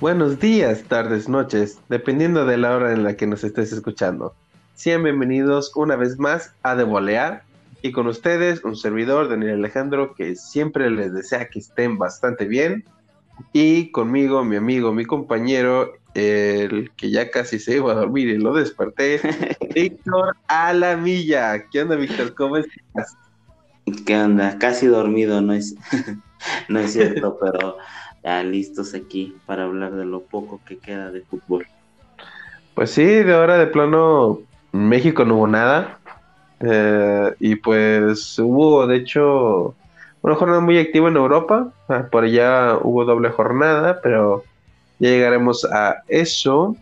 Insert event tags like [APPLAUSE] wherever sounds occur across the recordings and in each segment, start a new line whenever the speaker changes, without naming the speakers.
Buenos días, tardes, noches, dependiendo de la hora en la que nos estés escuchando. Sean bienvenidos una vez más a De Volear y con ustedes un servidor, Daniel Alejandro, que siempre les desea que estén bastante bien y conmigo mi amigo, mi compañero, el que ya casi se iba a dormir y lo desperté, [LAUGHS] Víctor Alamilla. ¿Qué onda, Víctor? ¿Cómo estás?
¿Qué onda? Casi dormido, no es, [LAUGHS] no es cierto, pero ya listos aquí para hablar de lo poco que queda de fútbol.
Pues sí, de ahora de plano México no hubo nada. Eh, y pues hubo, de hecho, una jornada muy activa en Europa. Ah, por allá hubo doble jornada, pero ya llegaremos a eso.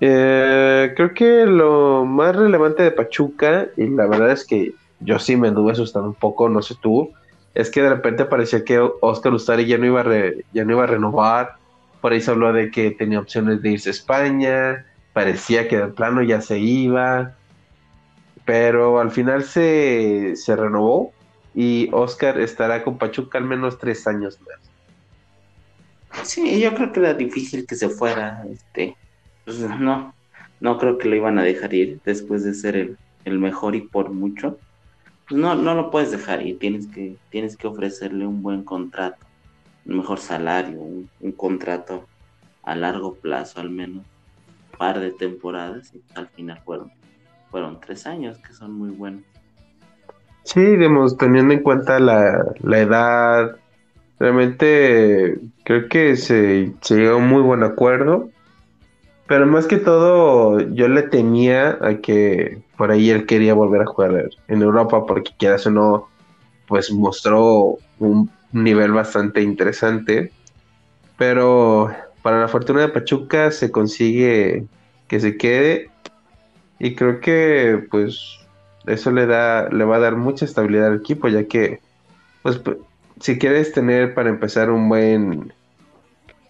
Eh, creo que lo más relevante de Pachuca, y la verdad es que yo sí me anduve asustando un poco, no sé tú, es que de repente parecía que Oscar Ustari ya no iba a, ya no iba a renovar. Por ahí se habló de que tenía opciones de irse a España, parecía que de plano ya se iba, pero al final se, se renovó y Oscar estará con Pachuca al menos tres años más.
Sí, yo creo que era difícil que se fuera, este, pues, no, no creo que lo iban a dejar ir después de ser el, el mejor y por mucho. Pues no, no lo puedes dejar ir, tienes que, tienes que ofrecerle un buen contrato, un mejor salario, un, un contrato a largo plazo al menos, un par de temporadas y al final fueron, fueron tres años que son muy buenos.
Sí, digamos, teniendo en cuenta la, la edad, realmente creo que se, se llegó a un muy buen acuerdo. Pero más que todo, yo le temía a que por ahí él quería volver a jugar en Europa, porque quieras o no, pues mostró un nivel bastante interesante. Pero para la fortuna de Pachuca se consigue que se quede. Y creo que pues eso le da, le va a dar mucha estabilidad al equipo, ya que, pues, si quieres tener para empezar un buen,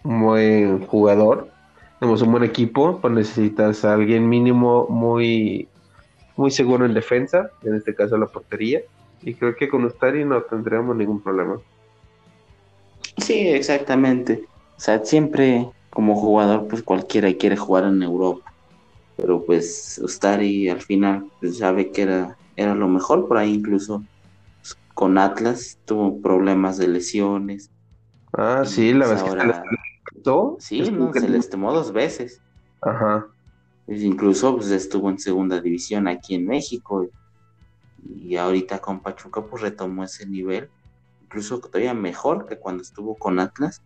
un buen jugador, tenemos un buen equipo, pues necesitas a alguien mínimo muy, muy seguro en defensa, en este caso la portería, y creo que con Ustari no tendremos ningún problema.
Sí, exactamente. O sea, siempre como jugador, pues cualquiera quiere jugar en Europa pero pues Ustari al final pues, sabe que era, era lo mejor, por ahí incluso pues, con Atlas tuvo problemas de lesiones.
Ah, sí, la
pues, verdad Sí, no, se les tomó dos veces.
Ajá.
Incluso pues estuvo en segunda división aquí en México y, ahorita con Pachuca pues retomó ese nivel, incluso todavía mejor que cuando estuvo con Atlas.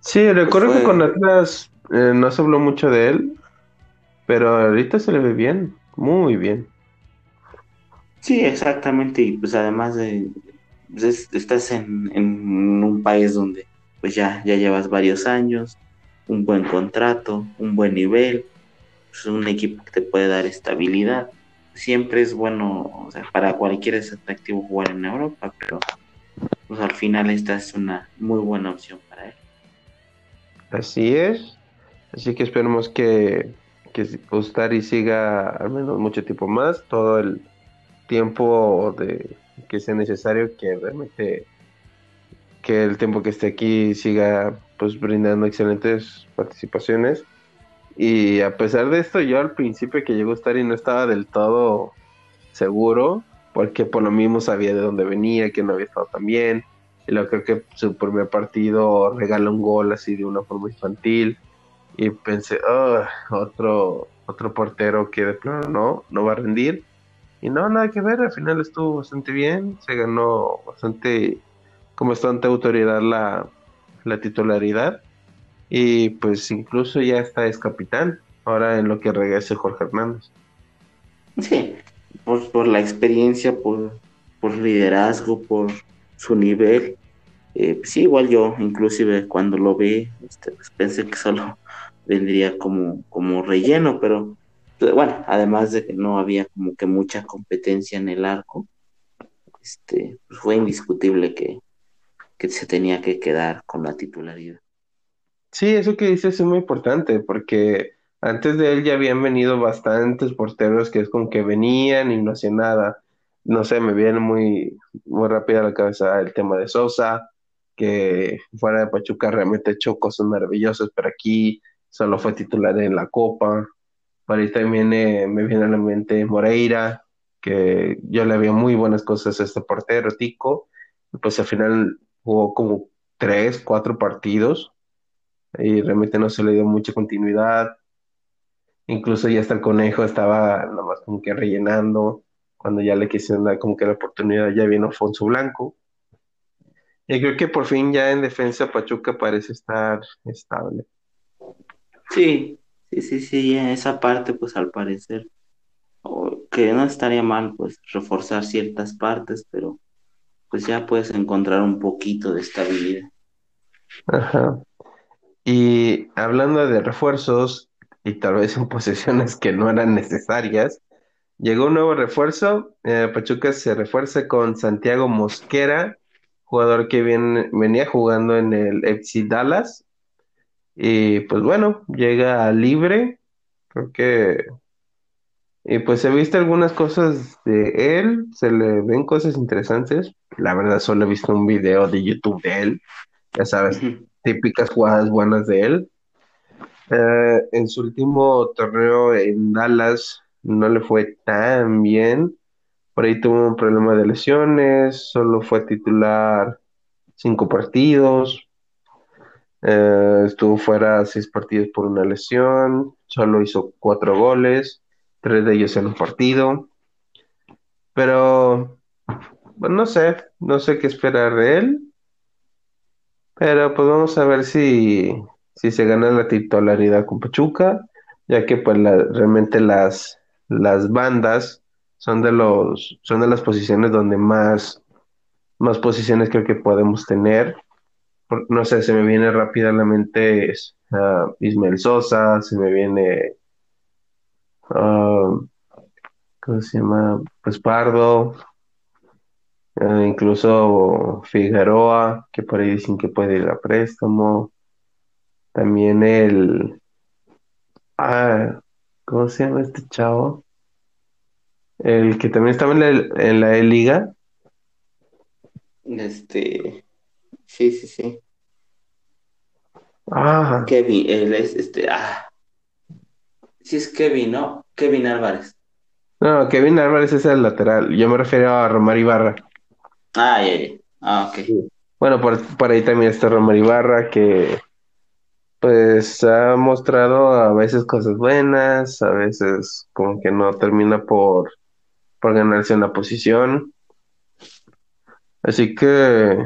Sí, recuerdo que con Atlas eh, no se habló mucho de él, pero ahorita se le ve bien, muy bien.
Sí, exactamente. Y pues además de, pues, estás en, un país donde pues ya, ya llevas varios años, un buen contrato, un buen nivel, pues un equipo que te puede dar estabilidad. Siempre es bueno, o sea, para cualquiera es atractivo jugar en Europa, pero pues al final esta es una muy buena opción para él.
Así es. Así que esperemos que que y siga al menos mucho tiempo más, todo el tiempo de que sea necesario, que realmente que el tiempo que esté aquí siga pues brindando excelentes participaciones. Y a pesar de esto, yo al principio que llegó y no estaba del todo seguro, porque por lo mismo sabía de dónde venía, que no había estado tan bien. Y luego creo que su primer partido regala un gol así de una forma infantil y pensé, oh, otro, otro portero que de plano no, no va a rendir. Y no, nada que ver, al final estuvo bastante bien, se ganó bastante, con bastante autoridad la, la titularidad. Y pues incluso ya está es capitán, ahora en lo que regrese Jorge Hernández.
Sí, por, por la experiencia, por, por liderazgo, por su nivel. Eh, sí, igual yo, inclusive cuando lo vi, este, pues pensé que solo [LAUGHS] vendría como, como relleno, pero pues, bueno, además de que no había como que mucha competencia en el arco, este, pues, fue indiscutible que, que se tenía que quedar con la titularidad.
Sí, eso que dices es muy importante, porque antes de él ya habían venido bastantes porteros que es con que venían y no hacían nada. No sé, me viene muy, muy rápido a la cabeza el tema de Sosa, que fuera de Pachuca realmente hecho cosas maravillosas, pero aquí solo fue titular en la Copa. Por ahí también eh, me viene a la mente Moreira, que yo le había muy buenas cosas a este portero, Tico, pues al final jugó como tres, cuatro partidos y realmente no se le dio mucha continuidad. Incluso ya hasta el conejo estaba nomás como que rellenando, cuando ya le quisieron dar como que la oportunidad, ya vino Alfonso Blanco. Y creo que por fin ya en defensa Pachuca parece estar estable.
Sí, sí, sí, sí, en esa parte pues al parecer, que no estaría mal pues reforzar ciertas partes, pero pues ya puedes encontrar un poquito de estabilidad.
Ajá. Y hablando de refuerzos y tal vez en [LAUGHS] posesiones que no eran necesarias, llegó un nuevo refuerzo. Eh, Pachuca se refuerza con Santiago Mosquera, jugador que venía jugando en el FC Dallas. Y pues bueno, llega libre. Creo que. Y pues he visto algunas cosas de él, se le ven cosas interesantes. La verdad, solo he visto un video de YouTube de él. Ya sabes, típicas jugadas buenas de él. Eh, en su último torneo en Dallas no le fue tan bien. Por ahí tuvo un problema de lesiones, solo fue titular cinco partidos. Eh, estuvo fuera seis partidos por una lesión, solo hizo cuatro goles, tres de ellos en un partido. Pero, bueno, no sé, no sé qué esperar de él. Pero pues vamos a ver si, si se gana la titularidad con Pachuca, ya que pues realmente las, las bandas son de los, son de las posiciones donde más, más posiciones creo que podemos tener. No sé, se me viene rápida a la mente uh, Ismael Sosa, se me viene uh, ¿cómo se llama? Pues Pardo, uh, incluso Figueroa, que por ahí dicen que puede ir a préstamo. También el. Ah, ¿cómo se llama este chavo? El que también estaba en la, en la liga.
Este. Sí, sí, sí.
Ah.
Kevin, él es este. Ah. Sí, es Kevin, ¿no? Kevin Álvarez.
No, Kevin Álvarez es el lateral. Yo me refiero a Romar Ibarra.
Ah, ya, ya. Ah, ok.
Bueno, por, por ahí también está Romar Ibarra, que pues ha mostrado a veces cosas buenas, a veces como que no termina por, por ganarse una posición. Así que,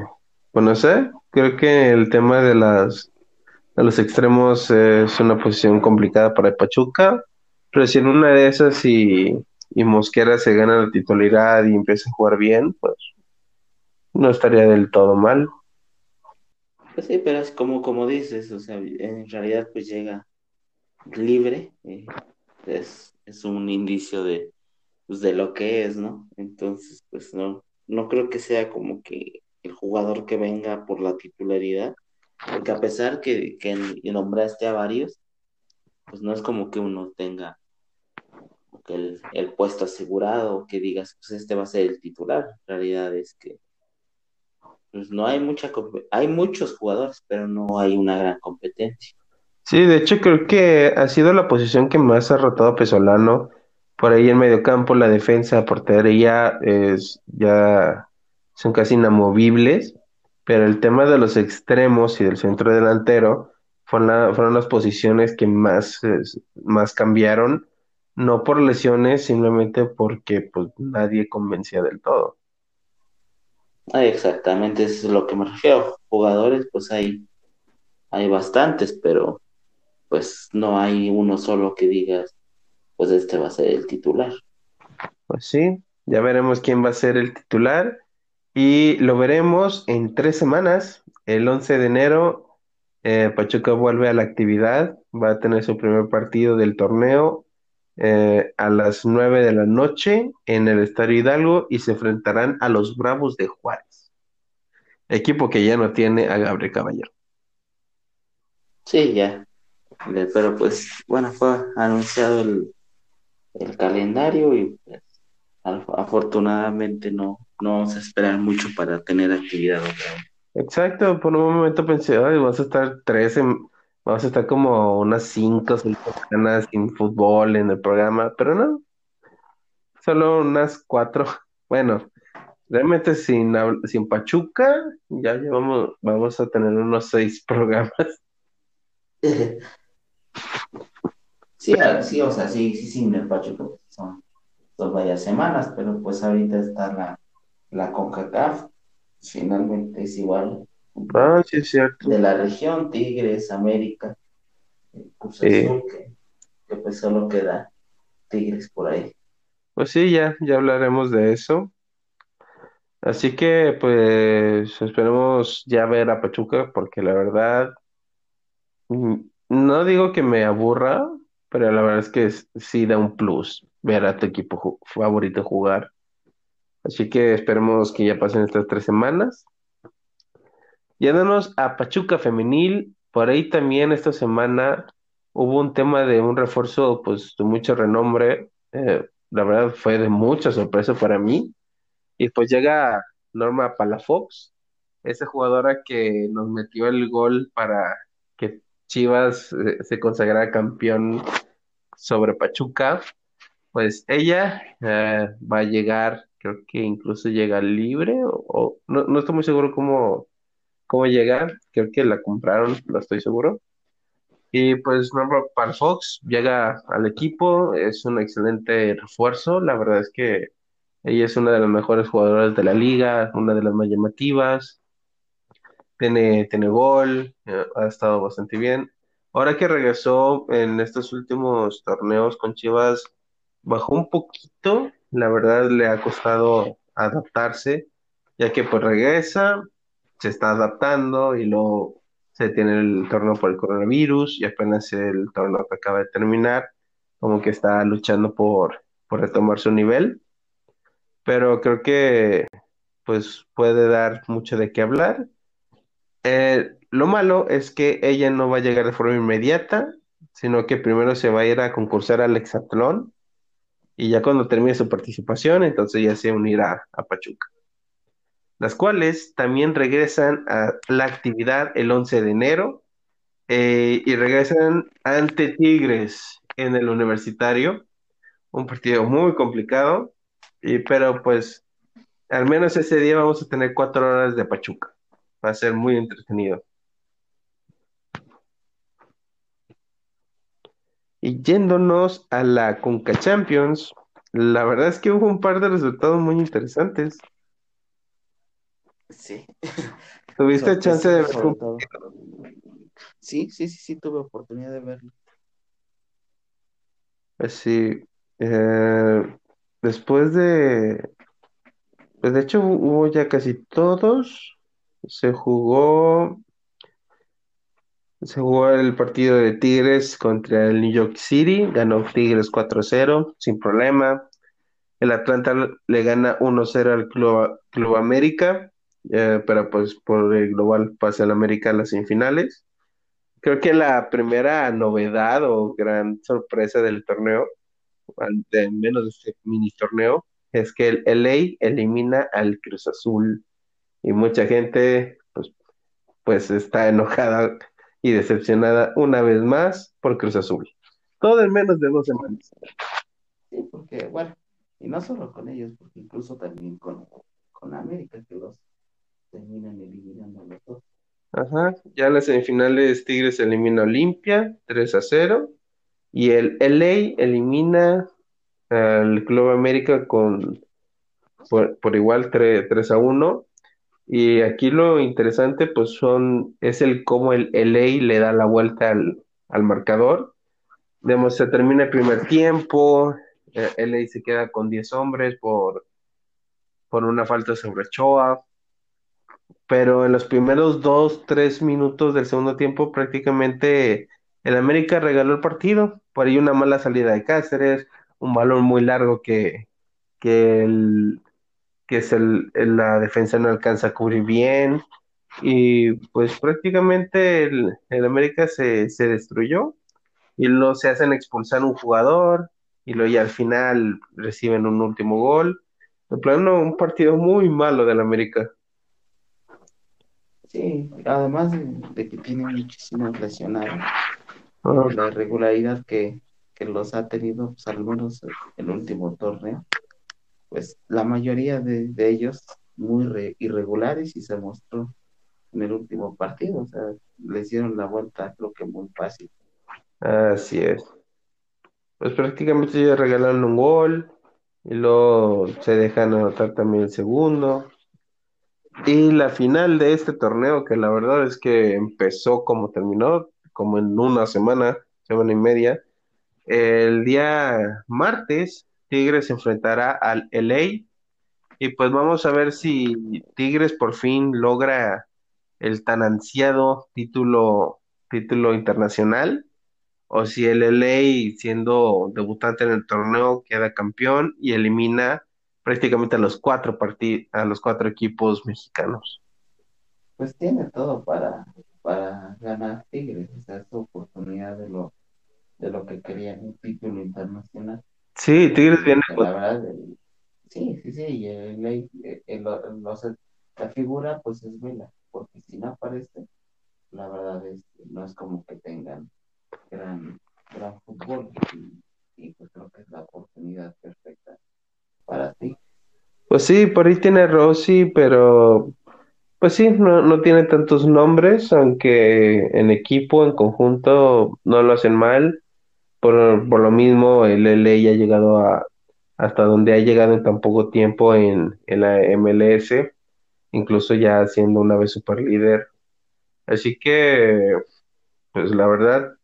pues no sé, creo que el tema de las de los extremos es una posición complicada para el Pachuca, pero si en una de esas y, y Mosquera se gana la titularidad y empieza a jugar bien, pues no estaría del todo mal.
Pues sí, pero es como, como dices, o sea, en realidad pues llega libre, eh, es, es, un indicio de, pues, de lo que es, ¿no? Entonces, pues no, no creo que sea como que el jugador que venga por la titularidad, porque a pesar que, que nombraste a varios, pues no es como que uno tenga el, el puesto asegurado, que digas, pues este va a ser el titular, en realidad es que pues no hay mucha hay muchos jugadores, pero no hay una gran competencia.
Sí, de hecho creo que ha sido la posición que más ha rotado Pesolano. Por ahí en medio campo, la defensa, portería es ya son casi inamovibles, pero el tema de los extremos y del centro delantero fueron, fueron las posiciones que más, más cambiaron, no por lesiones, simplemente porque pues nadie convencía del todo.
Exactamente, eso es lo que me refiero. Jugadores, pues hay, hay bastantes, pero pues no hay uno solo que digas, pues este va a ser el titular.
Pues sí, ya veremos quién va a ser el titular y lo veremos en tres semanas. El 11 de enero, eh, Pachuca vuelve a la actividad, va a tener su primer partido del torneo eh, a las 9 de la noche en el Estadio Hidalgo y se enfrentarán a los Bravos de Juárez, equipo que ya no tiene a Gabriel Caballero.
Sí, ya. Pero pues, bueno, fue anunciado el, el calendario y pues, afortunadamente no, no vamos a esperar mucho para tener actividad otra vez.
Exacto, por un momento pensé, ay, vas a estar tres, en- vamos a estar como unas cinco o seis semanas sin fútbol en el programa, pero no, solo unas cuatro. [LAUGHS] Bueno, realmente sin, sin Pachuca, ya llevamos, vamos a tener unos seis [LAUGHS] programas. [LAUGHS]
Sí, a- sí, o sea, sí, sí, en el Pachuca pues, son, son varias semanas, pero pues ahorita está la, la CONCACAF, finalmente es igual
Ah, sí, es
de la región, Tigres, América, eh, Cruz
Eh,
Azul, que, que pues solo queda Tigres por ahí.
pues sí, ya, ya hablaremos de eso. Así que, pues, esperemos ya ver a Pachuca, porque la verdad, mm, no digo que me aburra, pero la verdad es que sí da un plus ver a tu equipo favorito jugar. Así que esperemos que ya pasen estas tres semanas. Yéndonos a Pachuca Femenil, por ahí también esta semana hubo un tema de un refuerzo, pues, de mucho renombre. Eh, la verdad fue de mucha sorpresa para mí. Y pues llega Norma Palafox, esa jugadora que nos metió el gol para que Chivas eh, se consagrara campeón sobre Pachuca. Pues ella eh, va a llegar, creo que incluso llega libre, no, no estoy muy seguro cómo, cómo llegar, creo que la compraron, no estoy seguro. Y pues Norma Palafox llega al equipo, es un excelente refuerzo, la verdad es que ella es una de las mejores jugadoras de la liga, una de las más llamativas, tiene, tiene gol, eh, ha estado bastante bien. Ahora que regresó en estos últimos torneos con Chivas, bajó un poquito, la verdad le ha costado adaptarse, ya que pues regresa, se está adaptando y luego se tiene el torneo por el coronavirus y apenas el torneo que acaba de terminar, como que está luchando por, por retomar su nivel, pero creo que pues puede dar mucho de qué hablar. Eh, lo malo es que ella no va a llegar de forma inmediata, sino que primero se va a ir a concursar al hexatlón y ya cuando termine su participación, entonces ya se unirá a Pachuca. Las cuales también regresan a la actividad el 11 de enero eh, y regresan ante Tigres en el Universitario, un partido muy complicado, y, pero pues al menos ese día vamos a tener cuatro horas de Pachuca. Va a ser muy entretenido. Y yéndonos a la Conca Champions, la verdad es que hubo un par de resultados muy interesantes.
Sí, [LAUGHS]
¿Tuviste chance de
sorpresivo
ver?
sobre todo. Sí, sí, sí, sí, tuve oportunidad de verlo.
Así, eh, después de, pues de hecho hubo ya casi todos. Se jugó, se jugó el partido de Tigres contra el New York City, ganó Tigres 4-0 sin problema. El Atlanta le gana 1-0 al Club, Club América, eh, pero pues por el global pasa el América a las semifinales. Creo que la primera novedad o gran sorpresa del torneo, al- de menos de este mini torneo, es que el LA elimina al Cruz Azul y mucha gente pues, pues está enojada y decepcionada una vez más por Cruz Azul. Todo en menos de dos semanas.
Sí, porque, bueno, y no solo con ellos, porque incluso también con, con América, que los terminan eliminando a los dos.
Ajá, ya las semifinales Tigres elimina a Olimpia 3 a 0 y el LA elimina al Club América con por, igual 3, 3 a 1 y aquí lo interesante pues son es el cómo el LA le da la vuelta al, marcador. Digamos, se termina el primer tiempo, eh, LA se queda con 10 hombres por, por una falta sobre Ochoa, pero en los primeros dos, tres minutos del segundo tiempo prácticamente el América regaló el partido. Por ahí una mala salida de Cáceres, un balón muy largo que, que, el, que es el, la defensa no alcanza a cubrir bien. Y pues prácticamente el, el América se, se destruyó y luego se hacen expulsar un jugador y luego ya al final reciben un último gol. De plano, un partido muy malo del América.
Sí, además de, que tiene muchísimos lesionados, la irregularidad que, los ha tenido, pues, al menos el último torneo, pues la mayoría de, ellos muy irregulares y se mostró en el último partido, o sea, le hicieron la vuelta creo que muy fácil.
Así es. Pues prácticamente ya regalaron un gol y luego se dejan anotar también el segundo. Y la final de este torneo, que la verdad es que empezó como terminó, como en una semana, semana y media. El día martes, Tigres se enfrentará al LA. Y pues vamos a ver si Tigres por fin logra el tan ansiado título, título internacional. O si el LA, siendo debutante en el torneo, queda campeón y elimina prácticamente a los cuatro a los cuatro equipos mexicanos.
Pues tiene todo para, para ganar Tigres, esa es su oportunidad de lo, de lo que quería un título internacional.
Sí, Tigres viene.
La verdad, sí, sí, sí, la figura pues es Vela, porque si no aparece, la verdad es no es como que tengan gran, gran fútbol y, y pues creo que es la oportunidad perfecta para ti.
Pues sí, por ahí tiene Rossi, pero pues sí, no, no tiene tantos nombres, aunque en equipo, en conjunto, no lo hacen mal. Por, por lo mismo, el LA ha llegado a hasta donde ha llegado en tan poco tiempo en, en la MLS, incluso ya siendo una vez super líder. Así que, pues la verdad,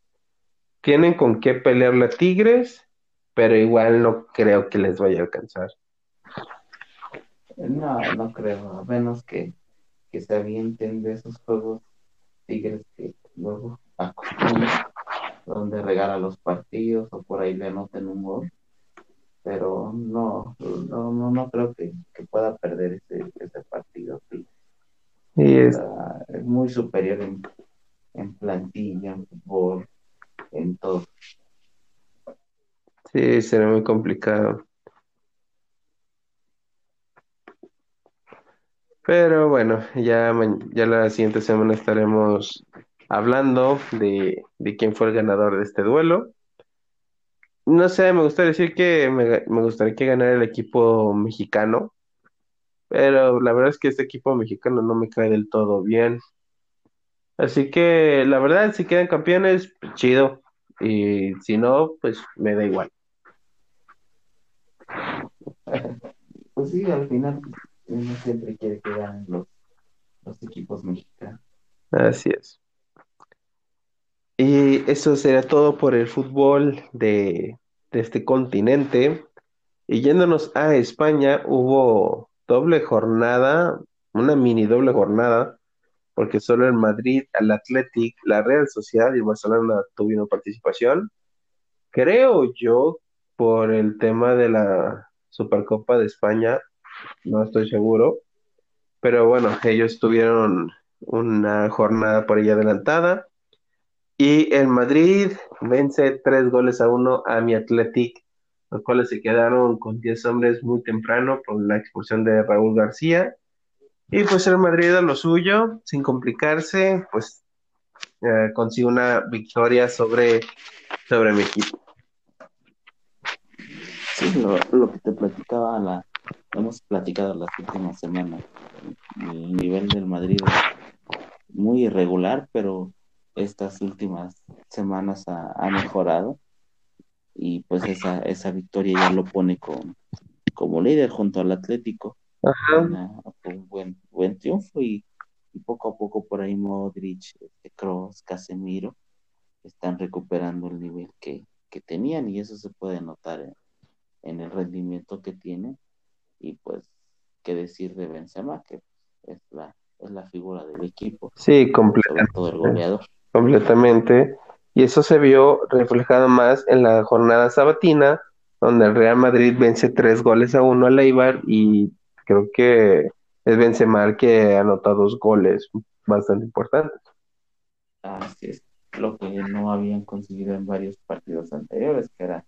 tienen con qué pelear la Tigres, pero igual no creo que les vaya a alcanzar.
No, no creo, a menos que, que se avienten de esos juegos Tigres que luego acostumbran, donde regala los partidos o por ahí le anoten un gol. Pero no, no, no, no creo que, pueda perder ese, ese partido. Sí. es... es muy superior en, en plantilla, en fútbol, en todo.
Sí, será muy complicado. Pero bueno, ya, ya la siguiente semana estaremos hablando de, quién fue el ganador de este duelo. No sé, me gustaría decir que me, me gustaría que ganara el equipo mexicano, pero la verdad es que este equipo mexicano no me cae del todo bien. Así que la verdad, si quedan campeones, pues chido. Y si no, pues me da igual.
Pues sí, al final uno siempre quiere que ganen los, equipos mexicanos.
Así es. Y eso será todo por el fútbol de, de este continente. Y yéndonos a España, hubo doble jornada, una mini doble jornada, porque solo en Madrid, el Athletic, la Real Sociedad y Barcelona tuvieron participación. Creo yo, por el tema de la Supercopa de España, no estoy seguro. Pero bueno, ellos tuvieron una jornada por ahí adelantada. Y el Madrid vence tres goles a uno a mi Athletic, los cuales se quedaron con 10 hombres muy temprano por la expulsión de Raúl García. Y pues el Madrid a lo suyo, sin complicarse, pues eh, consigue una victoria sobre, sobre mi equipo.
Sí, lo, lo que te platicaba la, hemos platicado las últimas semanas. El nivel del Madrid es muy irregular, pero estas últimas semanas ha, mejorado y pues esa, esa victoria ya lo pone con, como líder junto al Atlético. un buen, buen triunfo y, poco a poco por ahí Modric, Cross, este, Casemiro están recuperando el nivel que, tenían y eso se puede notar en, en el rendimiento que tienen y pues qué decir de Benzema que es la es la figura del equipo.
Sí completamente
todo el goleador.
Completamente. Y eso se vio reflejado más en la jornada sabatina donde el Real Madrid vence tres goles a uno al Eibar y creo que es Benzema el que anota dos goles bastante importantes.
Así es lo que no habían conseguido en varios partidos anteriores que era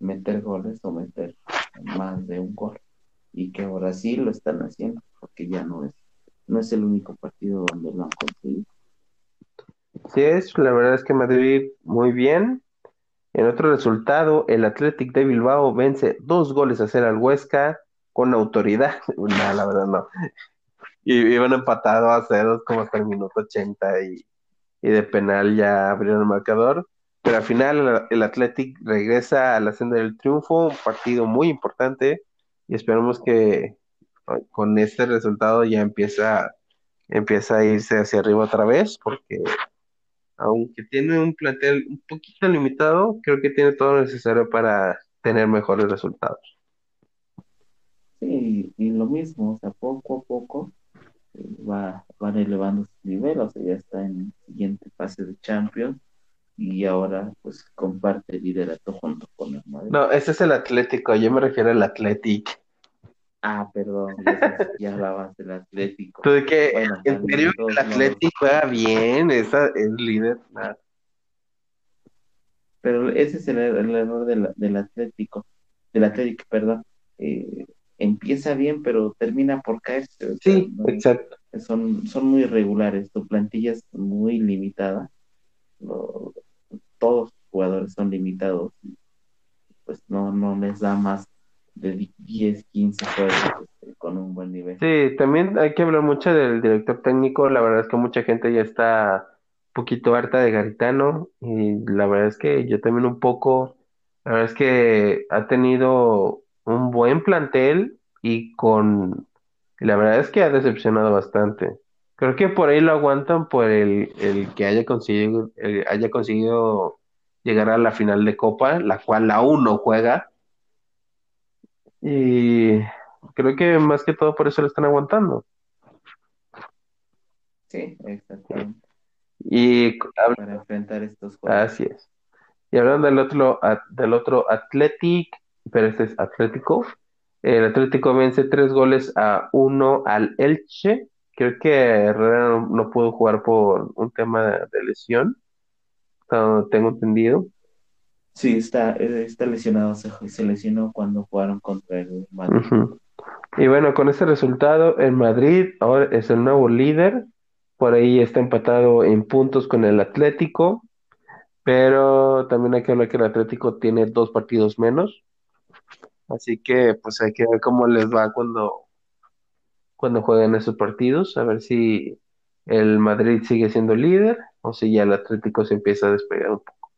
meter goles o meter más de un gol y que ahora sí lo están haciendo, porque ya no es no es el único partido donde lo han conseguido.
Sí es, la verdad es que Madrid muy bien. En otro resultado, el Athletic de Bilbao vence dos goles a cero al Huesca con autoridad. [LAUGHS] No, la verdad no. Y iban empatados a ceros como hasta el minuto 80 y, y de penal ya abrieron el marcador. Pero al final el, Athletic regresa a la senda del triunfo, un partido muy importante y esperemos que con este resultado ya empieza, empieza a irse hacia arriba otra vez porque aunque tiene un plantel un poquito limitado, creo que tiene todo lo necesario para tener mejores resultados.
Sí, y lo mismo, o sea, poco a poco eh, va, van elevando su nivel, o sea, ya está en siguiente fase de Champions y ahora pues comparte el liderato junto con el Madrid.
No, ese es el Atlético, yo me refiero al Athletic.
Ah, perdón, ya, hablabas del Atlético.
Tú de
Bueno,
en serio
todos
el Athletic juega bien, esa es líder.
Pero ese es el, el error del, del Atlético, del Atlético, perdón. Eh, empieza bien, pero termina por caerse. o sea,
Sí,
no-
exacto.
son, son muy irregulares, tu plantilla es muy limitada. Lo- todos los jugadores son limitados. Pues no, no les da más de 10, 15 juegos este, con un buen nivel.
Sí, también hay que hablar mucho del director técnico. La verdad es que mucha gente ya está un poquito harta de Garitano y la verdad es que yo también un poco. La verdad es que ha tenido un buen plantel y con. La verdad es que ha decepcionado bastante. Creo que por ahí lo aguantan por el, el que haya conseguido, el- haya conseguido llegar a la final de Copa, la cual aún no juega. Y creo que más que todo por eso lo están aguantando.
Sí, exactamente.
Y
Para enfrentar estos juegos.
así es. Y hablando del otro, del otro Athletic, pero este es Atlético, el Atlético vence tres goles a uno al Elche. Creo que Herrera no, no pudo jugar por un tema de, de lesión, donde tengo entendido.
Sí, está, eh, está lesionado, se, se lesionó cuando jugaron contra el Madrid.
Y bueno, con ese resultado, el Madrid ahora es el nuevo líder. Por ahí está empatado en puntos con el Atlético, pero también hay que hablar que el Atlético tiene dos partidos menos. Así que pues hay que ver cómo les va cuando, cuando jueguen esos partidos, a ver si el Madrid sigue siendo líder o si ya el Atlético se empieza a despegar un poco.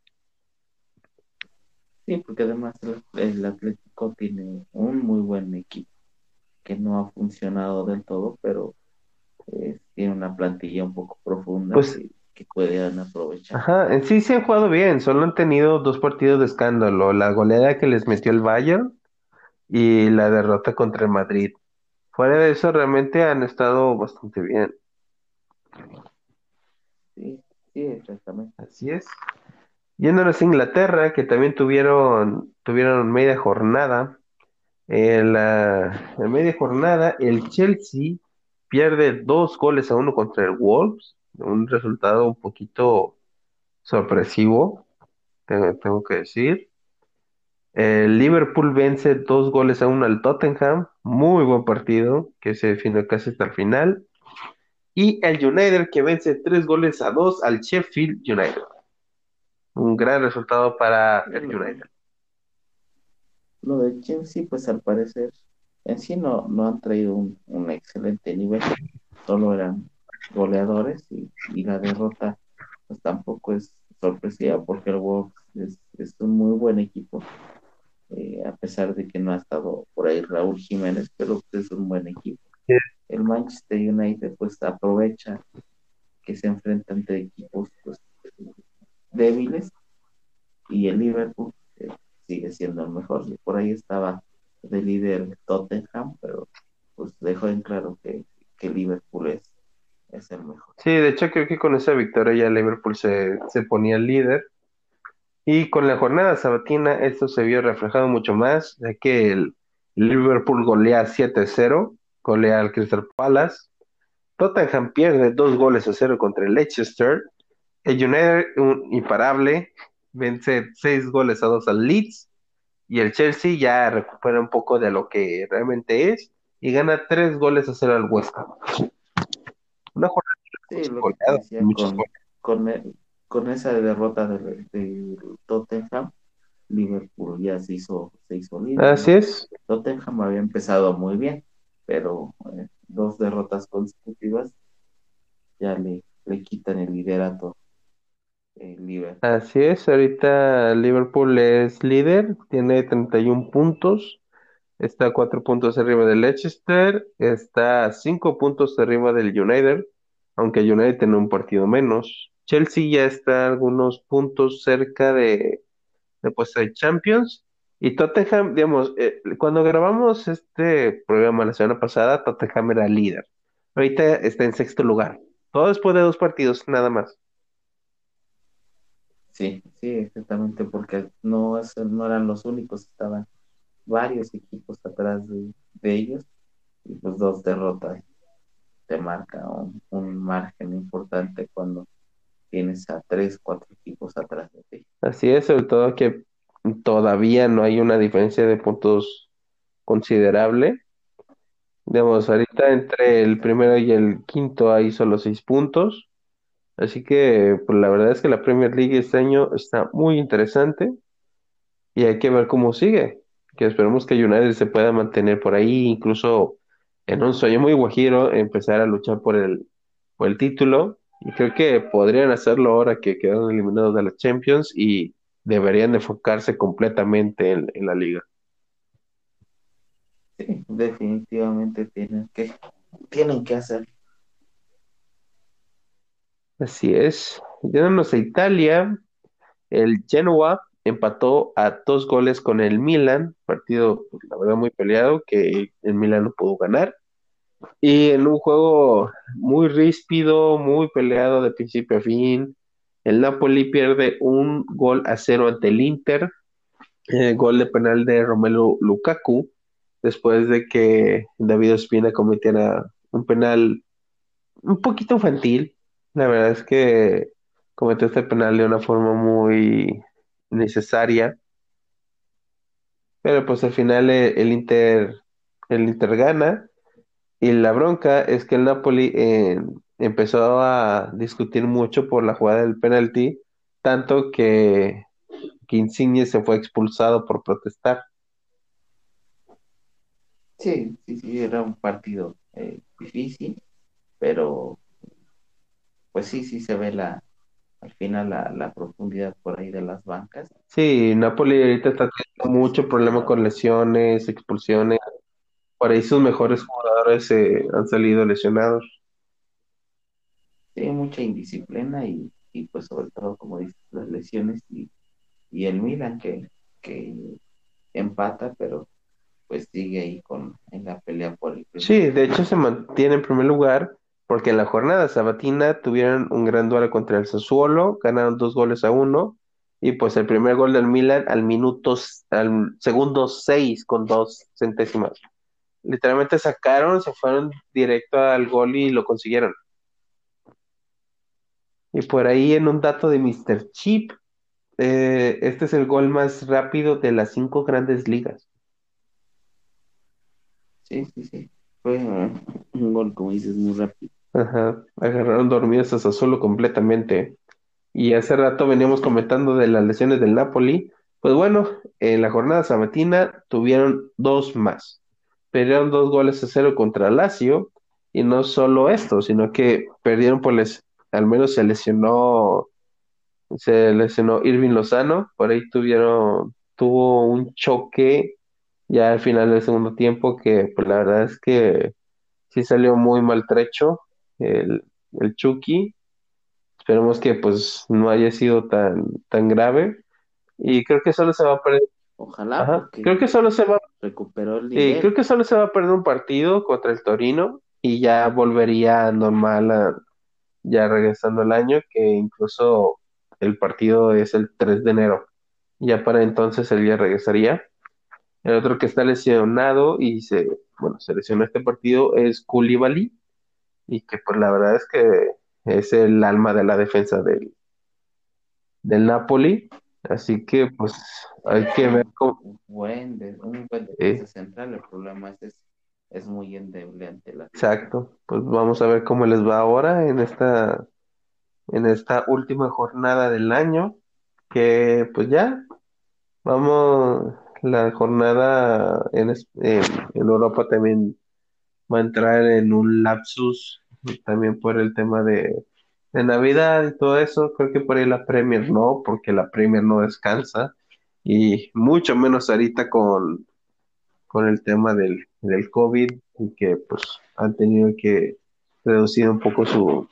Sí, porque además el, el Atlético tiene un muy buen equipo que no ha funcionado del todo, pero eh, tiene una plantilla un poco profunda
Pues-
que, que pueden aprovechar.
Ajá, en sí se han jugado bien, solo han tenido dos partidos de escándalo, la goleada que les metió el Bayern y la derrota contra el Madrid. Fuera de eso, realmente han estado bastante bien.
Sí, sí, exactamente.
Así es. Yéndonos a Inglaterra, que también tuvieron, tuvieron media jornada. En la, en media jornada, el Chelsea pierde dos goles a uno contra el Wolves. Un resultado un poquito sorpresivo, tengo, tengo que decir. El Liverpool vence dos goles a uno al Tottenham. Muy buen partido, que se definió casi hasta el final. Y el United que vence tres goles a dos al Sheffield United. Un gran resultado para el United.
Lo de Chelsea, pues al parecer, en sí no, no han traído un, excelente nivel, solo eran goleadores y, y la derrota pues tampoco es sorpresiva porque el Wolves es, es un muy buen equipo, eh, a pesar de que no ha estado por ahí Raúl Jiménez, pero pues, es un buen equipo.
Sí.
El Manchester United pues aprovecha que se enfrenta entre equipos pues, débiles y el Liverpool eh, sigue siendo el mejor. Por ahí estaba de líder Tottenham, pero pues dejó en claro que, que Liverpool es, es el mejor.
Sí, de hecho creo que con esa victoria ya Liverpool se, se ponía líder. Y con la jornada sabatina esto se vio reflejado mucho más, ya que el Liverpool golea 7-0, golea al Crystal Palace. Tottenham pierde dos goles a cero contra el Leicester. El United, un imparable, vence seis goles a dos al Leeds. Y el Chelsea ya recupera un poco de lo que realmente es y gana tres goles a cero al West Ham. una jornada
Sí, decía
muchos
con,
goles.
con, con esa derrota de, de Tottenham, Liverpool ya se hizo, se hizo líder,
Así es,
Tottenham había empezado muy bien, pero eh, dos derrotas consecutivas ya le, le quitan el liderato el Liverpool.
así es. Ahorita Liverpool es líder, tiene 31 puntos, está a 4 puntos arriba del Leicester, está a 5 puntos arriba del United, aunque United tiene un partido menos. Chelsea ya está a algunos puntos cerca de, de puesto de Champions. Y Tottenham, digamos, eh, cuando grabamos este programa la semana pasada, Tottenham era líder. Ahorita está en sexto lugar. Todo después de dos partidos, nada más.
Sí, sí, exactamente, porque no, no eran los únicos, estaban varios equipos atrás de, ellos y pues dos derrotas te marca un margen importante cuando tienes a tres, cuatro equipos atrás de ti.
Así es, sobre todo que todavía no hay una diferencia de puntos considerable. Digamos, ahorita entre el primero y el quinto hay solo seis puntos. Así que, pues la verdad es que la Premier League este año está muy interesante y hay que ver cómo sigue. Que esperemos que United se pueda mantener por ahí, incluso en un sueño muy guajiro, empezar a luchar por el, por el título. Y creo que podrían hacerlo ahora que quedaron eliminados de la Champions y deberían enfocarse completamente en, en la liga.
Sí, definitivamente tienen que, tienen que hacer.
Así es. Yéndonos a Italia, el Genoa empató a dos goles con el Milan, partido, pues, la verdad, muy peleado, que el Milan no pudo ganar. Y en un juego muy ríspido, muy peleado de principio a fin, el Napoli pierde un gol a cero ante el Inter, eh, gol de penal de Romelu Lukaku, después de que David Ospina cometiera un penal un poquito infantil. La verdad es que cometió este penal de una forma muy necesaria, pero pues al final eh, el Inter, el Inter gana. Y la bronca es que el Napoli eh, empezó a discutir mucho por la jugada del penalti, tanto que, que Insigne se fue expulsado por protestar.
Sí, sí, sí, era un partido eh, difícil, pero pues sí, sí se ve la, al final la, la profundidad por ahí de las bancas.
Sí, Napoli ahorita está teniendo mucho problema con lesiones, expulsiones. Por ahí sus mejores jugadores eh, han salido lesionados.
Sí, mucha indisciplina y, y pues sobre todo, como dices, las lesiones y, y el Milan que, que empata, pero pues sigue ahí con, en la pelea por el primer
Sí, de hecho se mantiene en primer lugar porque en la jornada sabatina tuvieron un gran duelo contra el Sassuolo, ganaron dos goles a uno y pues el primer gol del Milan al minuto, al segundo seis con dos centésimas. Literalmente sacaron, se fueron directo al gol y lo consiguieron. Y por ahí en un dato de Mr. Chip, eh, este es el gol más rápido de las cinco grandes ligas.
Sí, sí, sí. Fue eh, un gol, como dices, muy rápido.
Ajá, agarraron dormidos a Sassuolo completamente. Y hace rato veníamos comentando de las lesiones del Napoli. Pues bueno, en la jornada sabatina tuvieron dos más. Perdieron dos goles a cero contra Lazio. Y no solo esto, sino que perdieron por les... al menos se lesionó, se lesionó Irving Lozano. Por ahí tuvieron, tuvo un choque ya al final del segundo tiempo que pues la verdad es que sí salió muy maltrecho el, el Chucky. Esperemos que pues no haya sido tan, tan grave. Y creo que solo se va a perder.
Ojalá,
Ajá, creo que solo se va,
recuperó el
sí,
nivel.
creo que solo se va a perder un partido contra el Torino y ya volvería normal a- ya regresando el año, que incluso el partido es el 3 de enero. Ya para entonces él ya regresaría. El otro que está lesionado y se, bueno, se lesionó este partido es Koulibaly y que pues la verdad es que es el alma de la defensa del, del Napoli. Así que pues hay que ver cómo...
Un buen, de, un buen
eh,
defensa central, el problema es ese. es muy endeble ante la...
Exacto, pues vamos a ver cómo les va ahora en esta, en esta última jornada del año, que pues ya, vamos, la jornada en, es- en, en Europa también va a entrar en un lapsus, también por el tema de, de Navidad y todo eso, creo que por ahí la Premier no, porque la Premier no descansa, y mucho menos ahorita con con el tema del, del COVID y que pues han tenido que reducir un poco su,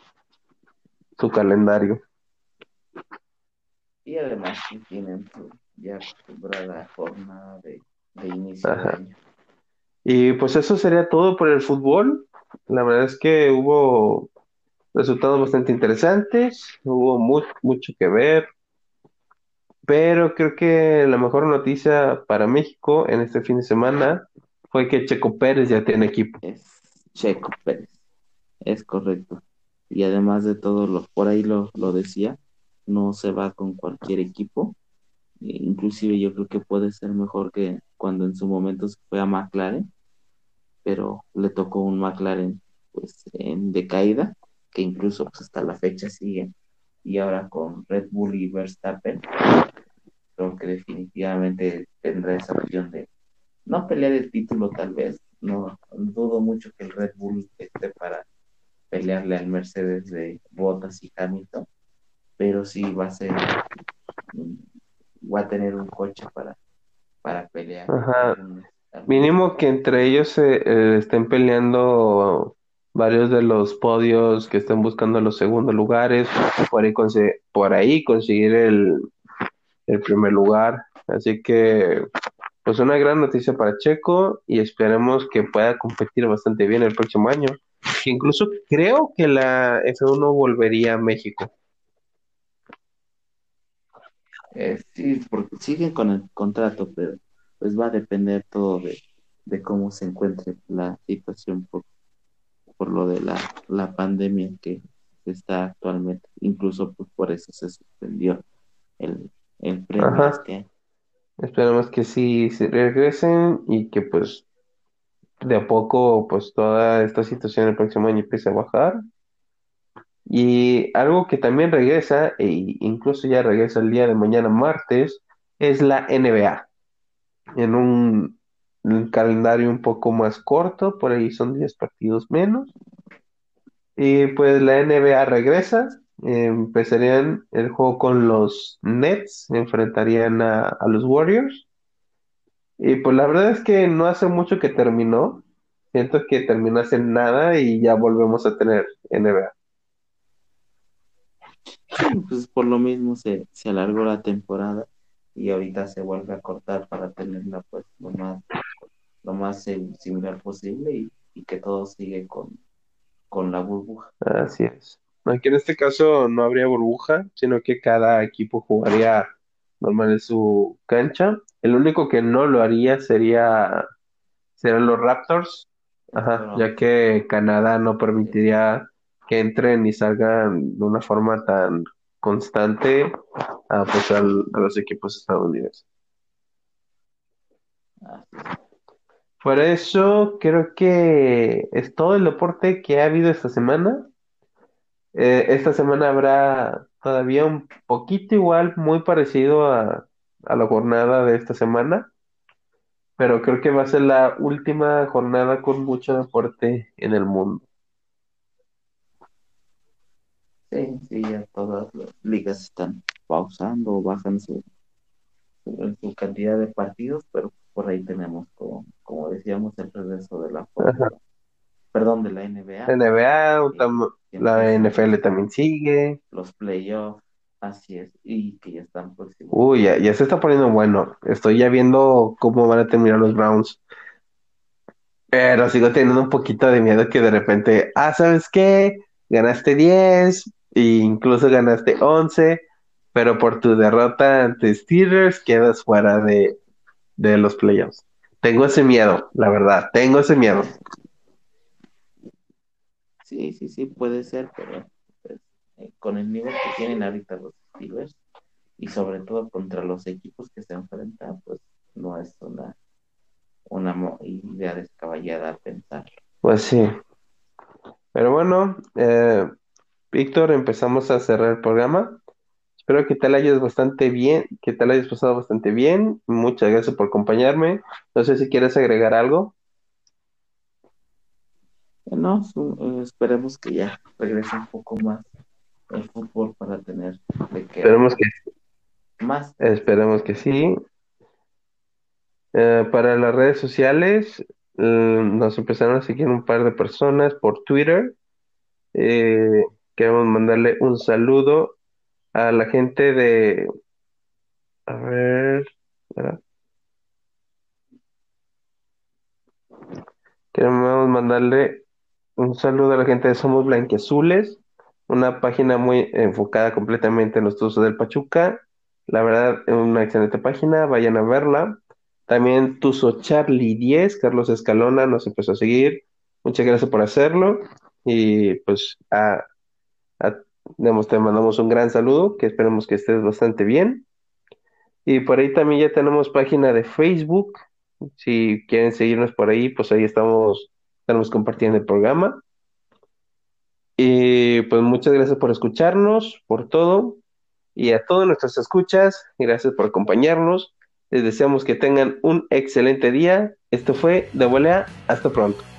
su calendario.
Y además tienen ya acostumbrada jornada de, de inicio de
Ajá.
año.
Y pues eso sería todo por el fútbol. La verdad es que hubo resultados bastante interesantes, hubo mu- mucho que ver, pero creo que la mejor noticia para México en este fin de semana fue que Checo Pérez ya tiene equipo.
Checo Pérez, es correcto. Y además de todo, lo, por ahí lo, lo decía, no se va con cualquier equipo. E Inclusive yo creo que puede ser mejor que cuando en su momento se fue a McLaren, pero le tocó un McLaren pues en decaída, que incluso pues, hasta la fecha sigue. Y ahora con Red Bull y Verstappen, creo que definitivamente tendrá esa opción de no pelear el título tal vez. No dudo mucho que el Red Bull esté para pelearle al Mercedes de Bottas y Hamilton, pero sí va a ser, va a tener un coche para, para pelear.
Ajá. Mínimo que entre ellos se eh, estén peleando varios de los podios que estén buscando los segundos lugares, por ahí, por ahí conseguir el, el primer lugar. Así que, pues una gran noticia para Checo y esperemos que pueda competir bastante bien el próximo año. Que incluso creo que la F1 volvería a México.
Eh, sí, porque siguen con el contrato, pero pues va a depender todo de, de cómo se encuentre la situación lo de la, la pandemia que está actualmente. Incluso pues, por eso se suspendió el, el premio
Ajá.
este año.
Esperemos que sí se regresen y que pues de a poco pues toda esta situación el próximo año empiece a bajar. Y algo que también regresa, e incluso ya regresa el día de mañana martes, es la NBA. En un, un calendario un poco más corto, por ahí son 10 partidos menos. Y pues la NBA regresa, empezarían el juego con los Nets, enfrentarían a, los Warriors. Y pues la verdad es que no hace mucho que terminó. Siento que terminó hace nada y ya volvemos a tener NBA.
Pues por lo mismo se, se alargó la temporada y ahorita se vuelve a cortar para tenerla pues lo más, lo más eh, similar posible y, y que todo sigue con, con la burbuja.
Así es. Aquí en este caso no habría burbuja, sino que cada equipo jugaría normal en su cancha. El único que no lo haría sería serían los Raptors, Ajá,
Pero,
ya que Canadá no permitiría que entren y salgan de una forma tan constante a, pues, al- a los equipos estadounidenses.
ah,
Por eso creo que es todo el deporte que ha habido esta semana. Eh, esta semana habrá todavía un poquito igual, muy parecido a, a la jornada de esta semana, pero creo que va a ser la última jornada con mucho deporte en el mundo.
sí, sí, ya todas las ligas están pausando o bajan su, su, su cantidad de partidos, pero por ahí tenemos, como, como decíamos, el regreso de la Fórmula, perdón, de la NBA,
NBA, tam- la NFL también sigue.
los playoffs, así es, y que ya están próximos.
Uy, ya, ya se está poniendo bueno. Estoy ya viendo cómo van a terminar los Browns. Pero sigo teniendo un poquito de miedo que de repente, ah, ¿sabes qué? Ganaste 10 e incluso ganaste 11, pero por tu derrota ante Steelers quedas fuera de, de los playoffs. Tengo ese miedo, la verdad, tengo ese miedo.
Sí, sí, sí, puede ser, pero pues, eh, con el nivel que tienen ahorita los Steelers y sobre todo contra los equipos que se enfrentan, pues no es una una idea descabellada a pensarlo.
Pues sí. Pero bueno, eh, Víctor, empezamos a cerrar el programa. Espero que te la hayas bastante bien, que te la hayas pasado bastante bien. Muchas gracias por acompañarme. No sé si quieres agregar algo.
No, eh, esperemos que ya regrese un poco más el fútbol para tener
de que esperemos que más. Esperemos que sí. Eh, para las redes sociales, mm, nos empezaron a seguir un par de personas por Twitter. Eh, queremos mandarle un saludo a la gente de... A ver... Queremos mandarle un saludo a la gente de Somos Blanqueazules, una página muy enfocada completamente en los Tuzos del Pachuca. La verdad, una excelente página, vayan a verla. También Tuzo Charlie 10, Carlos Escalona nos empezó a seguir. Muchas gracias por hacerlo. Y pues a, te mandamos un gran saludo, que esperemos que estés bastante bien. Y por ahí también ya tenemos página de Facebook. Si quieren seguirnos por ahí, pues ahí estamos, estamos compartiendo el programa. Y pues muchas gracias por escucharnos, por todo. Y a todos nuestros escuchas, gracias por acompañarnos. Les deseamos que tengan un excelente día. Esto fue De Volea. Hasta pronto.